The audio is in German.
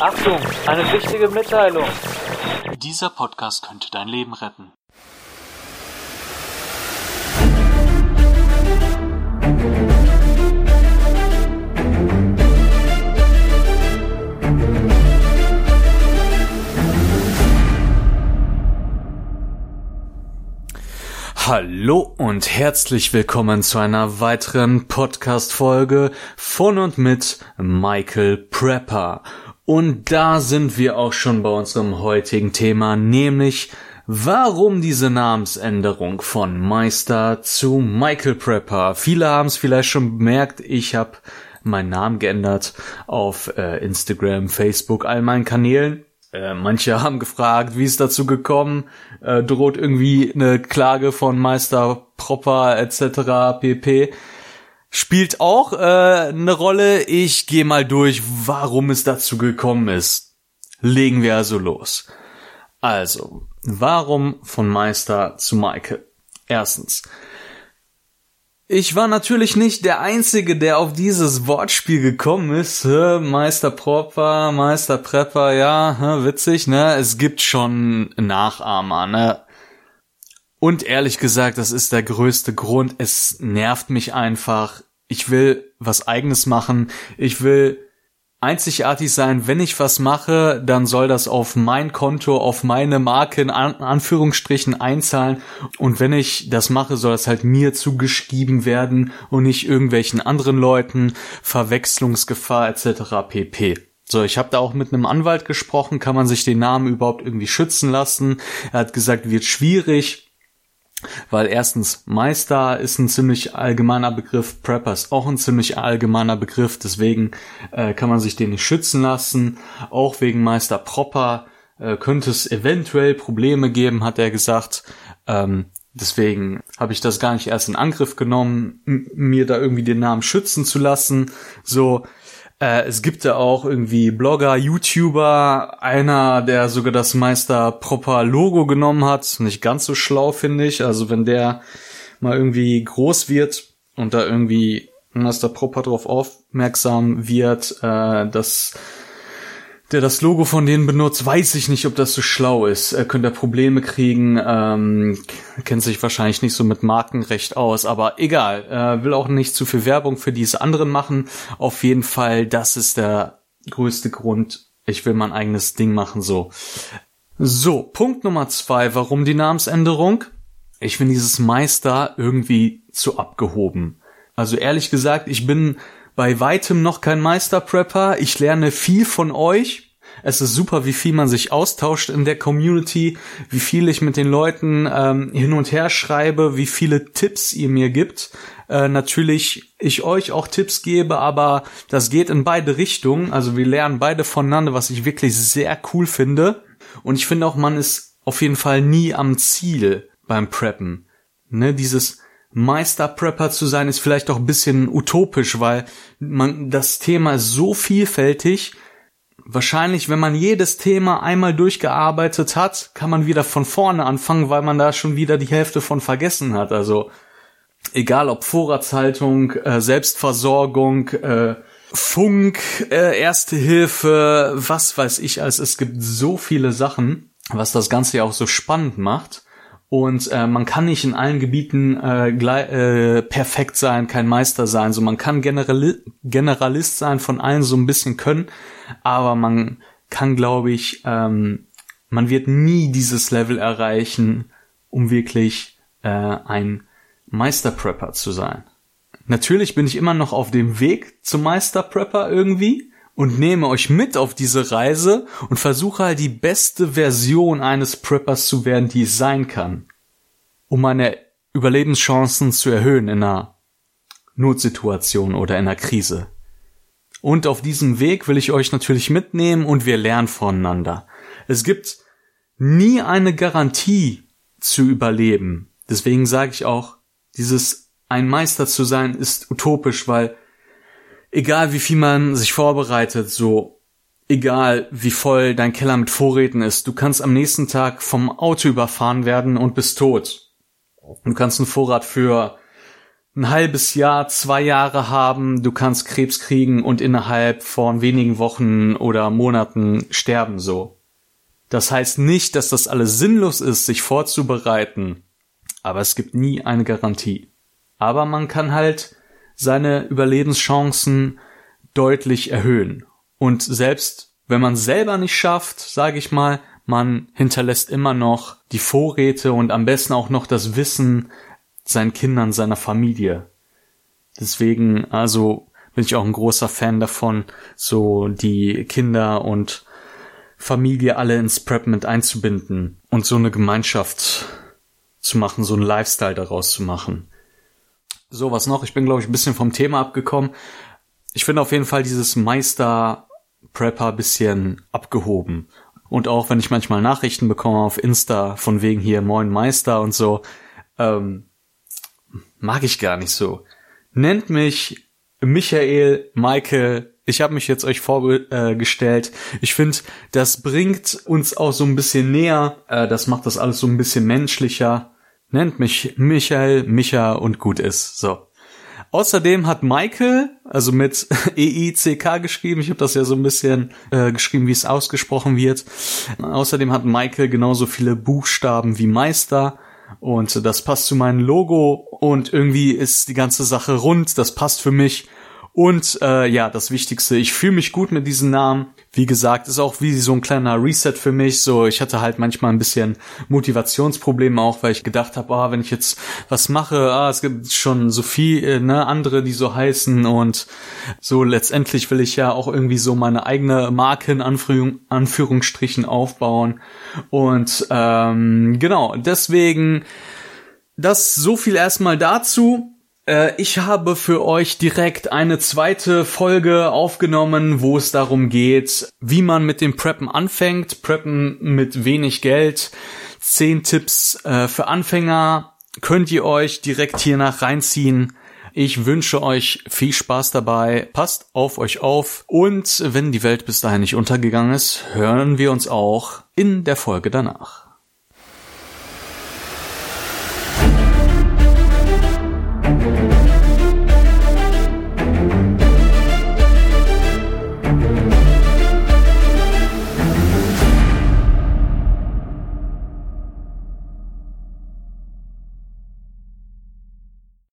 Achtung, eine wichtige Mitteilung. Dieser Podcast könnte dein Leben retten. Hallo und herzlich willkommen zu einer weiteren Podcast-Folge von und mit Michael Prepper. Und da sind wir auch schon bei unserem heutigen Thema, nämlich warum diese Namensänderung von Meister zu Michael Prepper. Viele haben es vielleicht schon bemerkt, ich habe meinen Namen geändert auf äh, Instagram, Facebook, all meinen Kanälen. Äh, manche haben gefragt, wie ist dazu gekommen? Äh, droht irgendwie eine Klage von Meister Propper etc. pp. Spielt auch äh, eine Rolle. Ich gehe mal durch, warum es dazu gekommen ist. Legen wir also los. Also, warum von Meister zu Michael? Erstens, ich war natürlich nicht der Einzige, der auf dieses Wortspiel gekommen ist. Meister Propper, Meister Prepper, ja, witzig, ne? Es gibt schon Nachahmer, ne? Und ehrlich gesagt, das ist der größte Grund. Es nervt mich einfach. Ich will was eigenes machen. Ich will einzigartig sein. Wenn ich was mache, dann soll das auf mein Konto, auf meine Marke in Anführungsstrichen einzahlen. Und wenn ich das mache, soll das halt mir zugeschrieben werden und nicht irgendwelchen anderen Leuten. Verwechslungsgefahr etc. pp. So, ich habe da auch mit einem Anwalt gesprochen, kann man sich den Namen überhaupt irgendwie schützen lassen? Er hat gesagt, wird schwierig weil erstens Meister ist ein ziemlich allgemeiner Begriff, Prepper ist auch ein ziemlich allgemeiner Begriff, deswegen äh, kann man sich den nicht schützen lassen. Auch wegen Meister Proper äh, könnte es eventuell Probleme geben, hat er gesagt. Ähm, deswegen habe ich das gar nicht erst in Angriff genommen, mir da irgendwie den Namen schützen zu lassen. So, äh, es gibt ja auch irgendwie Blogger, YouTuber, einer, der sogar das Meister Proper Logo genommen hat. Nicht ganz so schlau, finde ich. Also wenn der mal irgendwie groß wird und da irgendwie Meister Proper drauf aufmerksam wird, äh, dass der das Logo von denen benutzt, weiß ich nicht, ob das so schlau ist. Er könnte Probleme kriegen, ähm, kennt sich wahrscheinlich nicht so mit Markenrecht aus, aber egal, äh, will auch nicht zu viel Werbung für diese anderen machen. Auf jeden Fall, das ist der größte Grund. Ich will mein eigenes Ding machen, so. So, Punkt Nummer zwei, warum die Namensänderung? Ich finde dieses Meister irgendwie zu abgehoben. Also ehrlich gesagt, ich bin bei weitem noch kein Meisterprepper. Ich lerne viel von euch. Es ist super, wie viel man sich austauscht in der Community, wie viel ich mit den Leuten ähm, hin und her schreibe, wie viele Tipps ihr mir gibt. Äh, natürlich ich euch auch Tipps gebe, aber das geht in beide Richtungen. Also wir lernen beide voneinander, was ich wirklich sehr cool finde. Und ich finde auch, man ist auf jeden Fall nie am Ziel beim Preppen. Ne, dieses Meisterprepper zu sein, ist vielleicht auch ein bisschen utopisch, weil man, das Thema ist so vielfältig. Wahrscheinlich, wenn man jedes Thema einmal durchgearbeitet hat, kann man wieder von vorne anfangen, weil man da schon wieder die Hälfte von vergessen hat. Also, egal ob Vorratshaltung, äh, Selbstversorgung, äh, Funk, äh, Erste Hilfe, was weiß ich, also es gibt so viele Sachen, was das Ganze ja auch so spannend macht. Und äh, man kann nicht in allen Gebieten äh, äh, perfekt sein, kein Meister sein. So man kann Generali Generalist sein, von allen so ein bisschen können, aber man kann, glaube ich, ähm, man wird nie dieses Level erreichen, um wirklich äh, ein Meisterprepper zu sein. Natürlich bin ich immer noch auf dem Weg zum Meisterprepper irgendwie, und nehme euch mit auf diese Reise und versuche halt die beste Version eines Preppers zu werden, die es sein kann, um meine Überlebenschancen zu erhöhen in einer Notsituation oder in einer Krise. Und auf diesem Weg will ich euch natürlich mitnehmen und wir lernen voneinander. Es gibt nie eine Garantie zu überleben. Deswegen sage ich auch, dieses ein Meister zu sein ist utopisch, weil egal wie viel man sich vorbereitet, so egal wie voll dein Keller mit Vorräten ist, du kannst am nächsten Tag vom Auto überfahren werden und bist tot. Du kannst einen Vorrat für ein halbes Jahr, zwei Jahre haben, du kannst Krebs kriegen und innerhalb von wenigen Wochen oder Monaten sterben so. Das heißt nicht, dass das alles sinnlos ist, sich vorzubereiten, aber es gibt nie eine Garantie. Aber man kann halt seine Überlebenschancen deutlich erhöhen. Und selbst wenn man selber nicht schafft, sage ich mal, man hinterlässt immer noch die Vorräte und am besten auch noch das Wissen seinen Kindern, seiner Familie. Deswegen, also bin ich auch ein großer Fan davon, so die Kinder und Familie alle ins Prep mit einzubinden und so eine Gemeinschaft zu machen, so einen Lifestyle daraus zu machen. So, was noch? Ich bin, glaube ich, ein bisschen vom Thema abgekommen. Ich finde auf jeden Fall dieses Meister-Prepper bisschen abgehoben. Und auch wenn ich manchmal Nachrichten bekomme auf Insta von wegen hier Moin Meister und so, ähm, mag ich gar nicht so. Nennt mich Michael, Michael, ich habe mich jetzt euch vorgestellt. Ich finde, das bringt uns auch so ein bisschen näher. Äh, das macht das alles so ein bisschen menschlicher. Nennt mich Michael, Micha und gut ist. So. Außerdem hat Michael, also mit E-I-C-K geschrieben, ich habe das ja so ein bisschen äh, geschrieben, wie es ausgesprochen wird. Außerdem hat Michael genauso viele Buchstaben wie Meister. Und das passt zu meinem Logo und irgendwie ist die ganze Sache rund, das passt für mich. Und äh, ja, das Wichtigste, ich fühle mich gut mit diesem Namen. Wie gesagt, ist auch wie so ein kleiner Reset für mich. So, ich hatte halt manchmal ein bisschen Motivationsprobleme auch, weil ich gedacht habe, ah, wenn ich jetzt was mache, ah, es gibt schon so viel, äh, ne, andere, die so heißen und so letztendlich will ich ja auch irgendwie so meine eigene Marke in Anführung, Anführungsstrichen aufbauen. Und ähm, genau, deswegen das so viel erstmal dazu. Äh, ich habe für euch direkt eine zweite Folge aufgenommen, wo es darum geht, wie man mit dem Preppen anfängt. Preppen mit wenig Geld. Zehn Tipps äh, für Anfänger könnt ihr euch direkt hier nach reinziehen. Ich wünsche euch viel Spaß dabei. Passt auf euch auf. Und wenn die Welt bis dahin nicht untergegangen ist, hören wir uns auch in der Folge danach.